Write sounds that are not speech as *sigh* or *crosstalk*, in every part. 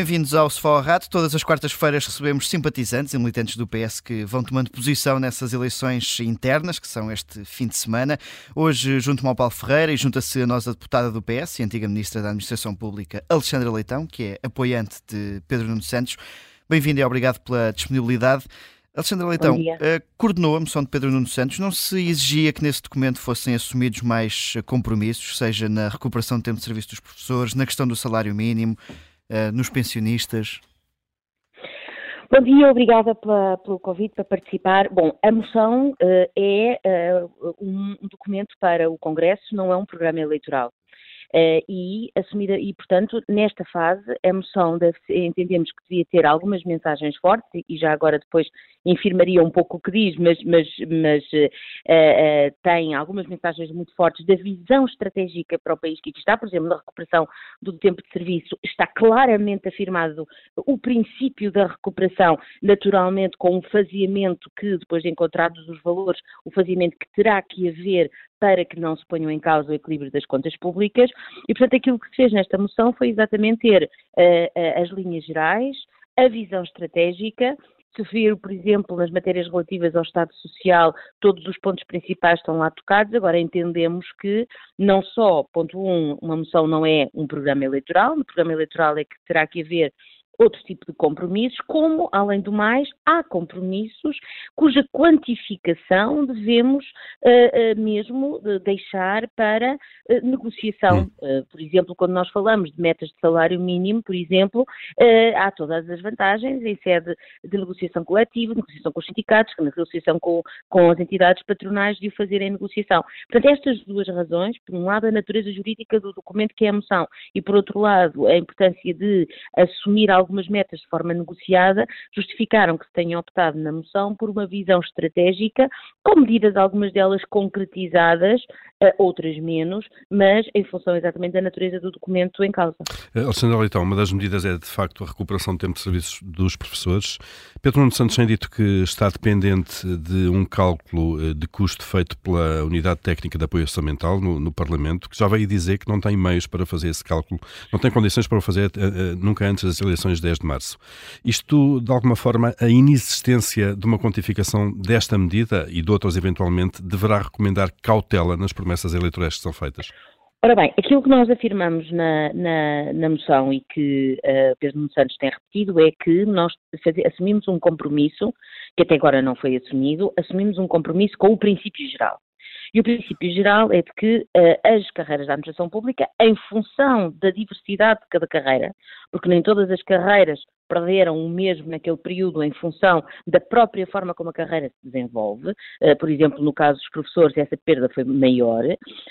Bem-vindos ao Sofá Rato. Todas as quartas-feiras recebemos simpatizantes e militantes do PS que vão tomando posição nessas eleições internas, que são este fim de semana. Hoje, junto-me ao Paulo Ferreira e junta-se a nossa deputada do PS e antiga Ministra da Administração Pública, Alexandra Leitão, que é apoiante de Pedro Nuno Santos. Bem-vindo e obrigado pela disponibilidade. Alexandra Leitão, uh, coordenou a moção de Pedro Nuno Santos. Não se exigia que nesse documento fossem assumidos mais compromissos, seja na recuperação do tempo de serviço dos professores, na questão do salário mínimo, uh, nos pensionistas? Bom dia, obrigada pela, pelo convite para participar. Bom, a moção uh, é uh, um documento para o Congresso, não é um programa eleitoral. Uh, e assumida, e portanto, nesta fase, a moção deve, entendemos que devia ter algumas mensagens fortes, e já agora depois infirmaria um pouco o que diz, mas, mas, mas uh, uh, tem algumas mensagens muito fortes da visão estratégica para o país que está, por exemplo, na recuperação do tempo de serviço, está claramente afirmado o princípio da recuperação, naturalmente com um faseamento que, depois de encontrados os valores, o faseamento que terá que haver para que não se ponham em causa o equilíbrio das contas públicas, e portanto aquilo que se fez nesta moção foi exatamente ter uh, as linhas gerais, a visão estratégica se vir, por exemplo, nas matérias relativas ao Estado Social, todos os pontos principais estão lá tocados. Agora entendemos que não só, ponto um, uma moção não é um programa eleitoral, no programa eleitoral é que terá que haver outro tipo de compromissos, como, além do mais, há compromissos cuja quantificação devemos uh, uh, mesmo deixar para uh, negociação. Por exemplo, quando nós falamos de metas de salário mínimo, por exemplo, há todas as vantagens em sede de negociação coletiva, negociação com os sindicatos, negociação com, com as entidades patronais de o fazer em negociação. Portanto, estas duas razões, por um lado, a natureza jurídica do documento que é a moção e, por outro lado, a importância de assumir algo algumas metas de forma negociada, justificaram que se tenha optado na moção por uma visão estratégica, com medidas, algumas delas concretizadas, eh, outras menos, mas em função exatamente da natureza do documento em causa. Eh, Alexandre Leitão, uma das medidas é de facto a recuperação do tempo de serviços dos professores. Pedro Nuno Santos tem dito que está dependente de um cálculo eh, de custo feito pela Unidade Técnica de Apoio Orçamental no, no Parlamento, que já veio dizer que não tem meios para fazer esse cálculo, não tem condições para o fazer nunca antes das eleições 10 de março. Isto, de alguma forma, a inexistência de uma quantificação desta medida e de outras eventualmente, deverá recomendar cautela nas promessas eleitorais que são feitas? Ora bem, aquilo que nós afirmamos na, na, na moção e que uh, Pedro Santos tem repetido é que nós assumimos um compromisso, que até agora não foi assumido, assumimos um compromisso com o princípio geral. E o princípio geral é de que uh, as carreiras da administração pública, em função da diversidade de cada carreira, porque nem todas as carreiras perderam o mesmo naquele período em função da própria forma como a carreira se desenvolve. Uh, por exemplo, no caso dos professores, essa perda foi maior.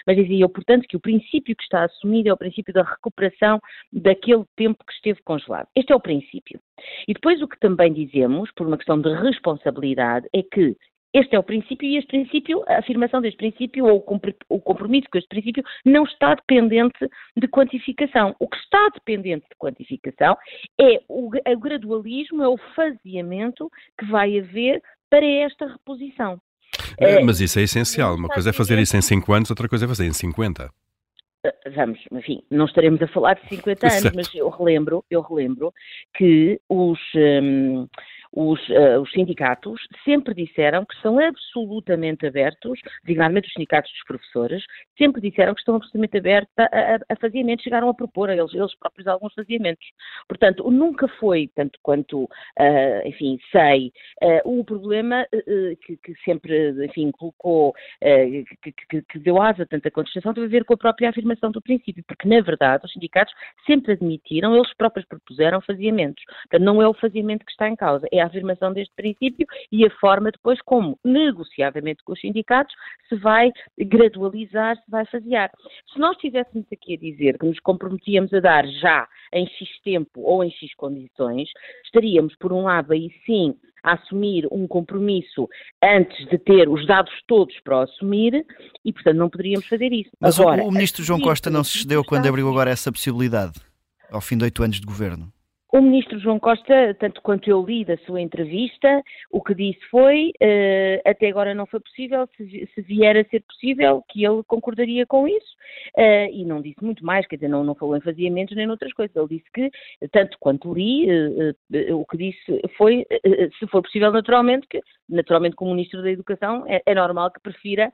Mas dizia eu, portanto, que o princípio que está assumido é o princípio da recuperação daquele tempo que esteve congelado. Este é o princípio. E depois o que também dizemos, por uma questão de responsabilidade, é que este é o princípio e este princípio, a afirmação deste princípio ou o compromisso com este princípio não está dependente de quantificação. O que está dependente de quantificação é o, o gradualismo, é o faseamento que vai haver para esta reposição. É, mas isso é essencial. Uma coisa é fazer isso em 5 anos, outra coisa é fazer em 50 eh, vamos, enfim, não estaremos a falar de 50 anos, certo. mas eu relembro, eu relembro que os, um, os, uh, os, sindicatos sempre disseram que estão absolutamente abertos, designadamente os sindicatos dos professores, sempre disseram que estão absolutamente abertos a, a, a faziamentos, chegaram a propor a eles, eles próprios alguns faziamentos. Portanto, nunca foi, tanto quanto, uh, enfim, sei, uh, o problema que, que, sempre, enfim, colocou, que, que, que, deu asa a tanta contestação, teve a ver com a própria afirmação do princípio, porque, na verdade, os sindicatos sempre admitiram, eles próprios propuseram faziamentos. Portanto, não é o faziamento que está em causa, é a afirmação deste princípio e a forma depois como, negociadamente com os sindicatos, se vai gradualizar, se vai fasear. Se nós estivéssemos aqui a dizer que nos comprometíamos a dar já em X tempo ou em X condições, estaríamos, por um lado, aí sim, a assumir um compromisso antes de ter os dados todos para assumir e, portanto, não poderíamos fazer isso. Mas agora, o, o ministro João Costa não se cedeu quando abriu agora essa possibilidade, ao fim de oito anos de governo? O ministro João Costa, tanto quanto eu li da sua entrevista, o que disse foi, uh, até agora não foi possível, se, se, vier a ser possível, que ele concordaria com isso, uh, e não disse muito mais, quer dizer, não, não falou em faziamentos nem noutras coisas. Ele disse que, tanto quanto li, uh, o que disse foi, se for possível, naturalmente, que, naturalmente, como ministro da Educação, é, é normal que prefira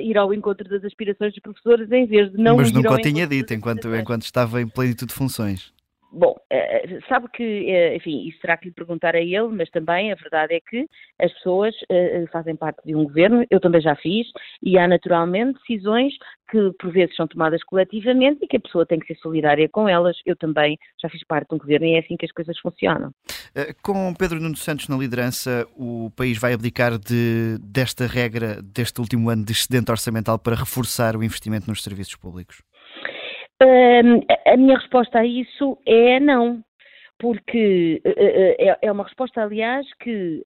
ir ao encontro das aspirações dos professores em vez de não Mas nunca o tinha dito enquanto, enquanto estava em plenitude de funções. Bom, eh, sabe que, eh, enfim, isso terá que lhe perguntar a ele, mas também a verdade é que as pessoas eh, fazem parte de um governo, eu também já fiz, e há naturalmente decisões que por vezes são tomadas coletivamente e que a pessoa tem que ser solidária com elas. Eu também já fiz parte de um governo e é assim que as coisas funcionam. Com Pedro Nuno Santos na liderança, o país vai abdicar de, desta regra deste último ano de excedente orçamental para reforçar o investimento nos serviços públicos? A minha resposta a isso é não porque eh, eh, eh, é, é uma resposta, aliás, que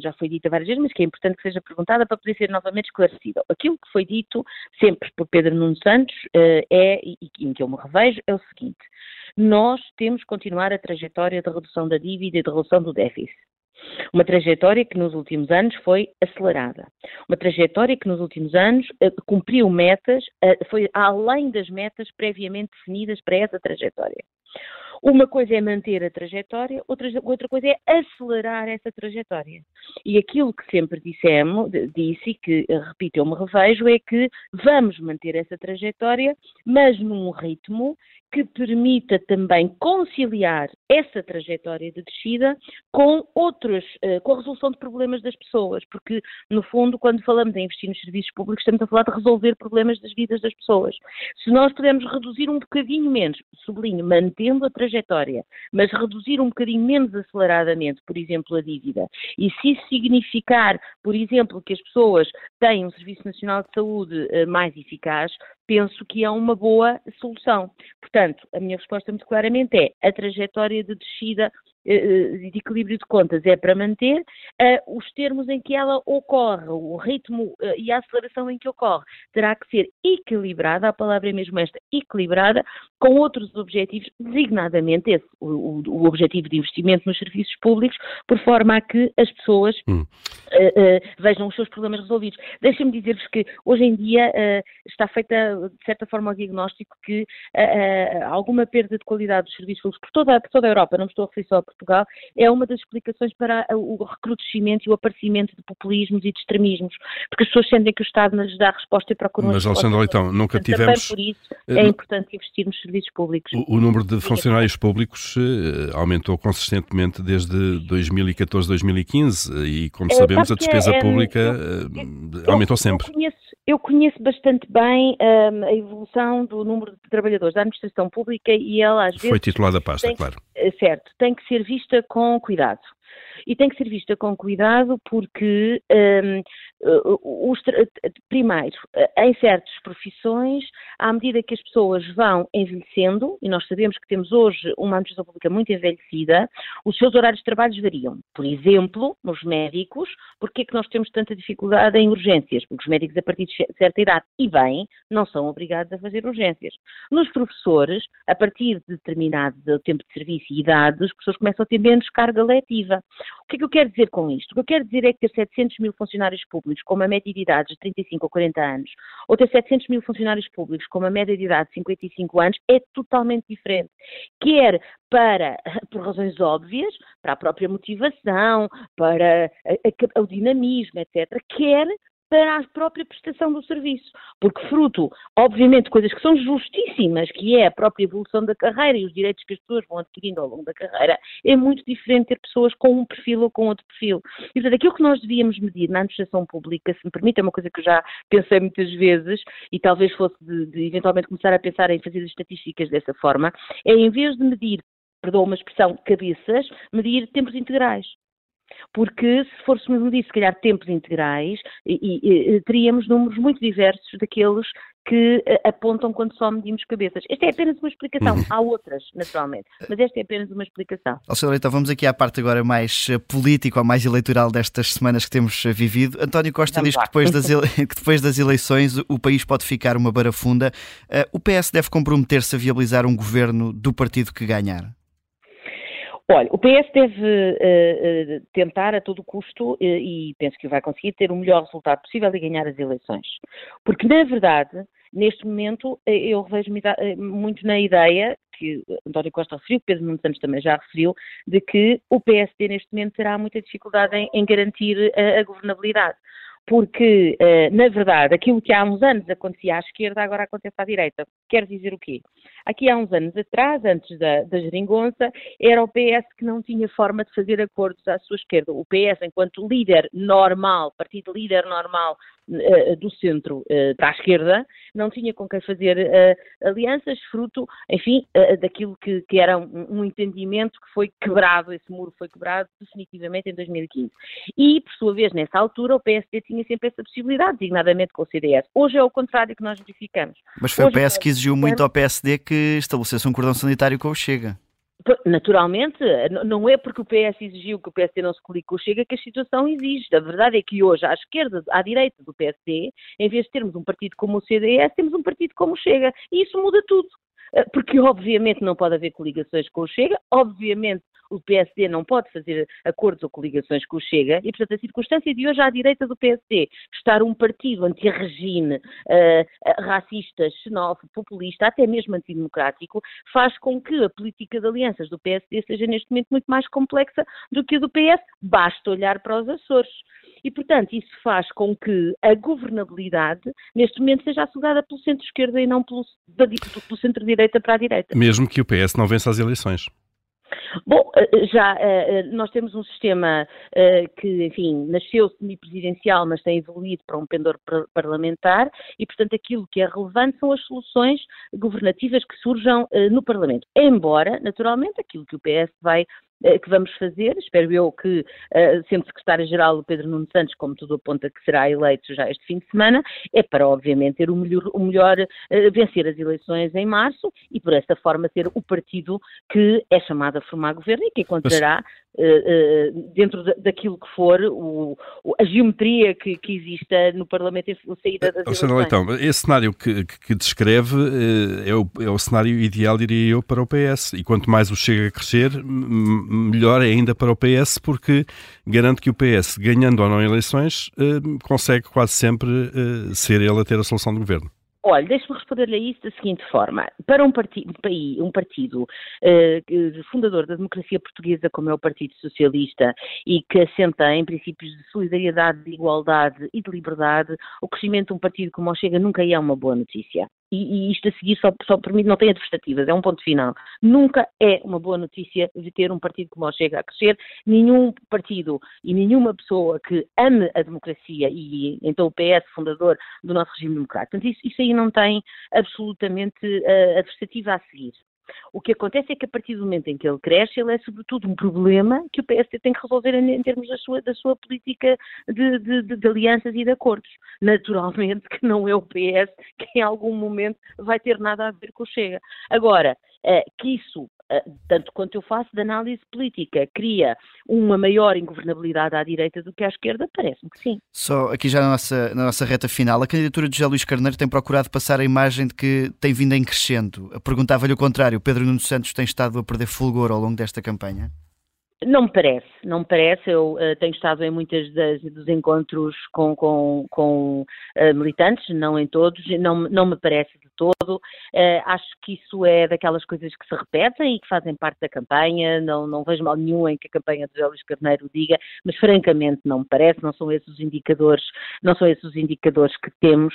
já foi dita várias vezes, mas que é importante que seja perguntada para poder ser novamente esclarecida. Aquilo que foi dito sempre por Pedro Nuno Santos uh, é, e em que eu me revejo, é o seguinte: nós temos que continuar a trajetória de redução da dívida e de redução do déficit. Uma trajetória que nos últimos anos foi acelerada. Uma trajetória que nos últimos anos uh, cumpriu metas, uh, foi além das metas previamente definidas para essa trajetória. Uma coisa é manter a trajetória, outra, coisa é acelerar essa trajetória. E aquilo que sempre dissemos, disse e que, repito, eu me revejo, é que vamos manter essa trajetória, mas num ritmo que permita também conciliar essa trajetória de descida com outros, eh, com a resolução de problemas das pessoas, porque no fundo, quando falamos em investir nos serviços públicos, estamos a falar de resolver problemas das vidas das pessoas. Se nós pudermos reduzir um bocadinho menos, sublinho, mantendo a trajetória, mas reduzir um bocadinho menos aceleradamente, por exemplo, a dívida, e se isso significar, por exemplo, que as pessoas têm um Serviço Nacional de Saúde eh, mais eficaz, penso que é uma boa solução. Portanto, a minha resposta muito claramente é a trajetória de descida de equilíbrio de contas é para manter uh, os termos em que ela ocorre, o ritmo uh, e a aceleração em que ocorre, terá que ser equilibrada, a palavra é mesmo esta, equilibrada, com outros objetivos, designadamente esse, o, o objetivo de investimento nos serviços públicos, por forma a que as pessoas hum. uh, vejam os seus problemas resolvidos. Deixem-me dizer-vos que hoje em dia está feita, de certa forma, o diagnóstico que alguma perda de qualidade dos serviços públicos por toda, por toda a Europa, não me estou a referir só a Portugal, é uma das explicações para o recrudescimento e o aparecimento de populismos e de extremismos, porque as pesões sentem que o Estado não lhes dá resposta e procuram... Mas, Alexandre Leitão, nunca Portanto, tivemos... por isso é uh, importante investir nos serviços públicos. O, o número de funcionários públicos uh, aumentou consistentemente desde 2014, 2015 e, como sabemos, a despesa é, pública uh, aumentou sempre. Eu conheço, eu conheço bastante bem um, a evolução do número de trabalhadores da administração pública e ela às vezes... Foi titulada a pasta, claro. Certo, tem que ser vista com cuidado e tem que ser vista com cuidado porque, um, os, primeiro, em certas profissões, à medida que as pessoas vão envelhecendo, e nós sabemos que temos hoje uma administração pública muito envelhecida, os seus horários de trabalho variam. Por exemplo, nos médicos, porque é que nós temos tanta dificuldade em urgências? Porque os médicos, a partir de certa idade, e bem, não são obrigados a fazer urgências. Nos professores, a partir de determinado tempo de serviço e idade, os professores começam a ter menos carga letiva. O que é que eu quero dizer com isto? O que eu quero dizer é que ter 700 mil funcionários públicos com uma média de idade de 35 ou 40 anos, ou ter 700 mil funcionários públicos com uma média de idade de 55 anos, é totalmente diferente. Quer para, *laughs* por razões óbvias, para a própria motivação, para o dinamismo, etc., quer para a própria prestação do serviço. Porque fruto, obviamente, coisas que são justíssimas, que é a própria evolução da carreira e os direitos que as pessoas vão adquirindo ao longo da carreira, é muito diferente ter pessoas com um perfil ou com outro perfil. E, portanto, aquilo que nós devíamos medir na administração pública, se me permite, é uma coisa que eu já pensei muitas vezes, e talvez fosse de, de eventualmente começar a pensar em fazer as estatísticas dessa forma, é em vez de medir perdoa uma expressão, cabeças, medir tempos integrais porque se fôssemos medir, se calhar, tempos integrais, e, e, teríamos números muito diversos daqueles que uh, apontam quando só medimos cabeças. Esta é apenas uma explicação. Uhum. Há outras, naturalmente, mas esta é apenas uma explicação. Alexandre, então vamos aqui à parte agora mais eh, política ou mais eleitoral destas semanas que temos eh, vivido. António Costa vamos diz que depois, das *laughs* ele... que depois das eleições o país pode ficar uma barafunda. O PS deve comprometer-se a viabilizar um governo do partido que ganhar? Olha, o PS deve uh, tentar a todo custo, uh, e penso que vai conseguir, ter o melhor resultado possível e ganhar as eleições. Porque, na verdade, neste momento, eu revejo muito na ideia, que António Costa referiu, Pedro Nuno Santos também já referiu, de que o PSD neste momento terá muita dificuldade em, em garantir a, a governabilidade porque, na verdade, aquilo que há uns anos acontecia à esquerda, agora acontece à direita. Quer dizer o quê? Aqui há uns anos atrás, antes da, da geringonça, era o PS que não tinha forma de fazer acordos à sua esquerda. O PS, enquanto líder normal, partido líder normal do centro para a esquerda, não tinha com quem fazer uh, alianças, fruto, enfim, daquilo que, que era um, um, entendimento que foi quebrado, esse muro foi quebrado definitivamente em 2015. E, por sua vez, nessa altura, o PSD tinha sempre essa possibilidade, designadamente com o CDS. Hoje é o contrário que nós verificamos. Mas foi Hoje, o PS que exigiu muito ao PSD que estabelecesse um cordão sanitário com o Chega. Naturalmente, não é porque o PS exigiu que o PSD não se colique com o Chega que a situação exige. A verdade é que hoje, à esquerda, à direita do PSD, em vez de termos um partido como o CDS, temos um partido como o Chega. E isso muda tudo. Eh, porque, obviamente, não pode haver coligações com o Chega, obviamente, o PSD não pode fazer acordos ou coligações com o Chega e, portanto, a circunstância de hoje à direita do PSD estar um partido anti-regime, uh, racista, xenófobo, populista, até mesmo antidemocrático, faz com que a política de alianças do PSD seja neste momento muito mais complexa do que a do PS. Basta olhar para os Açores. E, portanto, isso faz com que a governabilidade, neste momento, seja assegurada pelo centro-esquerda e não pelo, pelo centro-direita para a direita. Mesmo que o PS não vença as eleições. Bom, eh, já eh, eh, nós temos um sistema que, enfim, nasceu semipresidencial, mas tem evoluído para um pendor parlamentar e, portanto, aquilo que é relevante são as soluções governativas que surjam no Parlamento. Embora, naturalmente, aquilo que o PS vai eh, que vamos fazer. Espero eu que, uh, sendo secretário-geral o Pedro Nuno Santos, como tudo aponta que será eleito já este fim de semana, é para, obviamente, ter o melhor, o melhor uh, vencer as eleições em março e, por esta forma, ter o partido que é chamado a formar governo e que encontrará dentro daquilo que for o, a geometria que, que exista no Parlamento em saída das eleições. Então, esse cenário que, que descreve é, o, é o cenário ideal, diria eu, para o PS. E quanto mais o chega a crescer, melhor ainda para o PS, porque garante que o PS, ganhando ou não eleições, consegue quase sempre ser ele a ter a solução do governo. Olha, deixe-me responder-lhe a isso da seguinte forma. Para um, um, um partido uh, fundador da democracia portuguesa, como é o Partido Socialista, e que assenta em princípios de solidariedade, de igualdade e de liberdade, o crescimento de um partido como o Chega nunca é uma boa notícia e, e, isto a seguir só, só permite, não tem adversativas, é um ponto final. Nunca é uma boa notícia de ter um partido como o Chega a crescer, nenhum partido e nenhuma pessoa que ame a democracia e então o PS fundador do nosso regime democrático. Portanto, isso, isso aí não tem absolutamente uh, adversativa a seguir. O que acontece é que a partir do momento em que ele cresce, ele é sobretudo um problema que o PSD tem que resolver em, termos da sua, da sua política de, de, de, de, alianças e de acordos. Naturalmente que não é o PS que em algum momento vai ter nada a ver com o Chega. Agora, eh, que isso tanto quanto eu faço de análise política, cria uma maior ingovernabilidade à direita do que à esquerda, parece-me que sim. Só aqui já na nossa, na nossa reta final, a candidatura de José Luís Carneiro tem procurado passar a imagem de que tem vindo em crescendo. Perguntava-lhe o contrário, Pedro Nuno Santos tem estado a perder fulgor ao longo desta campanha? Não me parece, não me parece. Eu uh, tenho estado em muitos dos encontros com, com, com uh, militantes, não em todos, não, não me parece de todo. Uh, acho que isso é daquelas coisas que se repetem e que fazem parte da campanha. Não, não vejo mal nenhum em que a campanha de José Luís Carneiro diga, mas francamente não me parece. Não são esses os indicadores, não são esses os indicadores que temos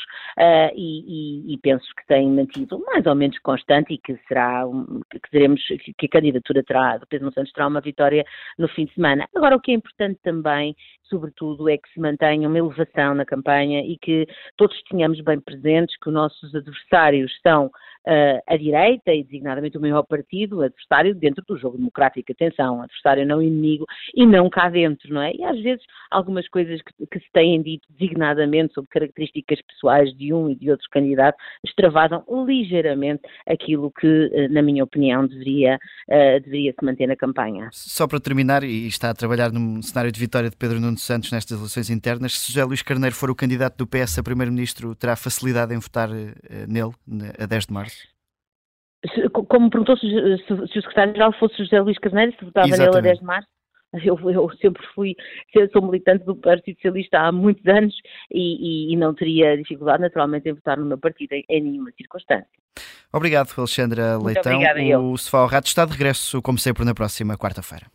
e, e, e, penso que tem mantido mais ou menos constante e que será, que, teremos, que a candidatura terá, do Pedro Santos terá uma vitória no fim de semana. Agora, o que é importante também, sobretudo, é que se mantenha uma elevação na campanha e que todos tenhamos bem presentes que os nossos adversários são uh, a direita e designadamente o maior partido, adversário dentro do jogo democrático, atenção, adversário não inimigo e não cá dentro, não é? E às vezes algumas coisas que, que se têm dito designadamente sobre características pessoais de um e de outros candidatos extravasam ligeiramente aquilo que, uh, na minha opinião, deveria, uh, deveria se manter na campanha. Só para terminar, e está a trabalhar num cenário de vitória de Pedro Nuno Santos nestas eleições internas, se José Luís Carneiro for o candidato do PS a primeiro-ministro, terá facilidade em votar nele a 10 de março? Como perguntou se, se, se o secretário-geral fosse José Luís Carneiro, se votava nele a 10 de março, *laughs* eu, eu, sempre fui, sou militante do Partido Socialista há muitos anos e, e, e, não teria dificuldade, naturalmente, em votar no meu partido em, em nenhuma circunstância. Obrigado, Alexandra Muito Leitão. Obrigada, o Sofá Rato está de regresso, como sempre, na próxima quarta-feira.